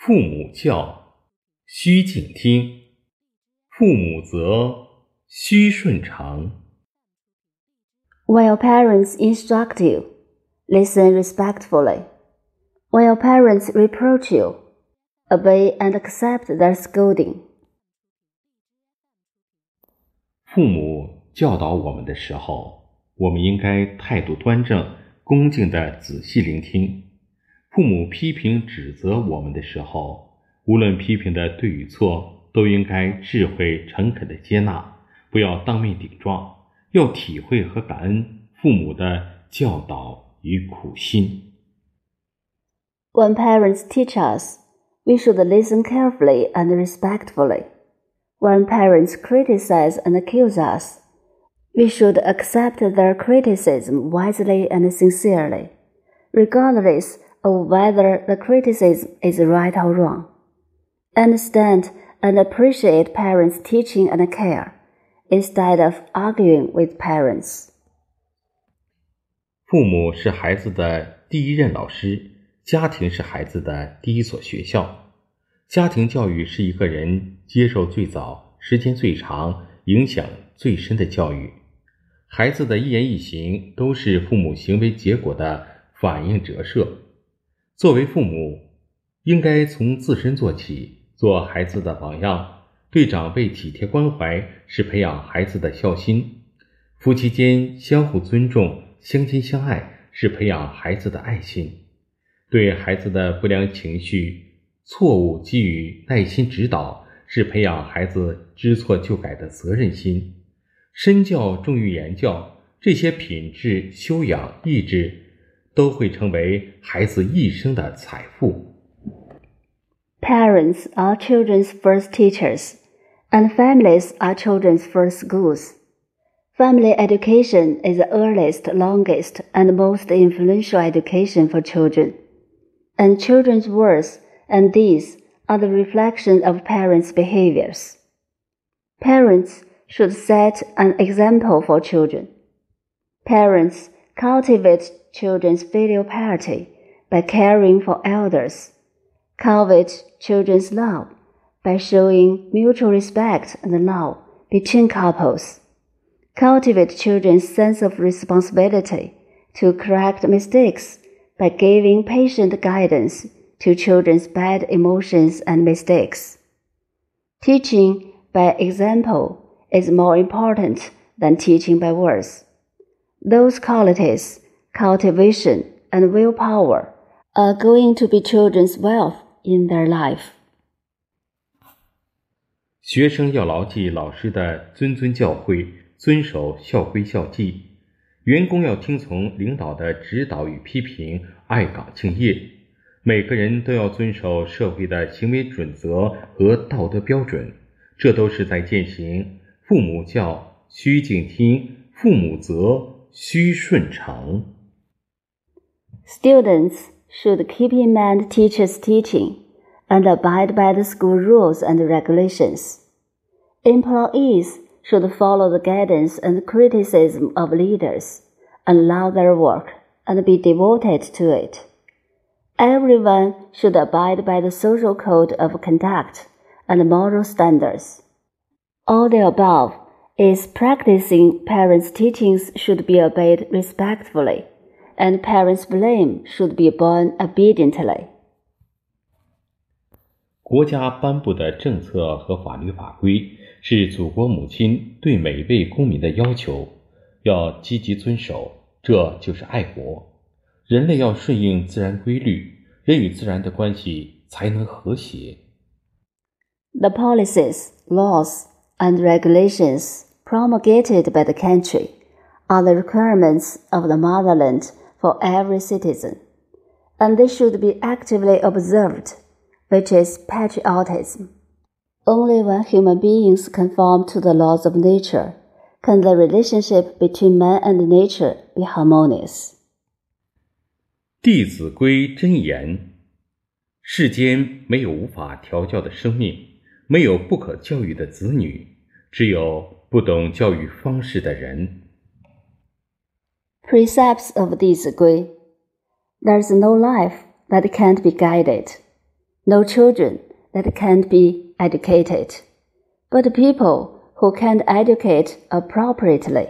父母教，须敬听；父母责，须顺承。When your parents instruct you, listen respectfully. When your parents reproach you, obey and accept their scolding. 父母教导我们的时候，我们应该态度端正、恭敬地仔细聆听；父母批评指责我们的时候，无论批评的对与错，都应该智慧诚恳地接纳，不要当面顶撞，要体会和感恩父母的教导与苦心。 When parents teach us, we should listen carefully and respectfully. When parents criticize and accuse us, we should accept their criticism wisely and sincerely, regardless of whether the criticism is right or wrong. Understand and appreciate parents' teaching and care, instead of arguing with parents. 父母是孩子的第一任老师，家庭是孩子的第一所学校。家庭教育是一个人接受最早、时间最长、影响最深的教育。孩子的一言一行都是父母行为结果的反应折射。作为父母，应该从自身做起，做孩子的榜样，对长辈体贴关怀，是培养孩子的孝心。夫妻间相互尊重、相亲相爱，是培养孩子的爱心。对孩子的不良情绪、错误给予耐心指导，是培养孩子知错就改的责任心。身教重于言教，这些品质、修养、意志，都会成为孩子一生的财富。 Parents are children's first teachers, and families are children's first schools. Family education is the earliest, longest, and most influential education for children. And children's words and deeds are the reflection of parents' behaviors. Parents should set an example for children. Parents cultivate children's filial piety by caring for elders, cultivate children's love by showing mutual respect and love between couples, cultivate children's sense of responsibility to correct mistakes by giving patient guidance to children's bad emotions and mistakes. Teaching by example is more important than teaching by words. Those qualities, cultivation and willpower, are going to be children's wealth in their life. 学生要牢记老师的谆谆教诲，遵守校规校纪；员工要听从领导的指导与批评，爱岗敬业。每个人都要遵守社会的行为准则和道德标准，这都是在践行“父母教，须敬听；父母责，须顺承”。 Students should keep in mind teachers' teaching and abide by the school rules and regulations. Employees should follow the guidance and criticism of leaders and love their work and be devoted to it. Everyone should abide by the social code of conduct and moral standards. All the above is practicing parents' teachings should be obeyed respectfully, and parents' blame should be borne obediently. 国家颁布的政策和法律法规是祖国母亲对每位公民的要求，要积极遵守，这就是爱国。人类要顺应自然规律，人与自然的关系才能和谐。 The policies, laws, and regulations promulgated by the country are the requirements of the motherland for every citizen, and they should be actively observed, which is patriotism. Only when human beings conform to the laws of nature can the relationship between man and nature be harmonious. 《弟子规》真言：世间没有无法调教的生命，没有不可教育的子女， 只有不懂教育方式的人。 Precepts of 弟子规 There's no life that can't be guided. no children that can't be educated, but people who can't educate appropriately.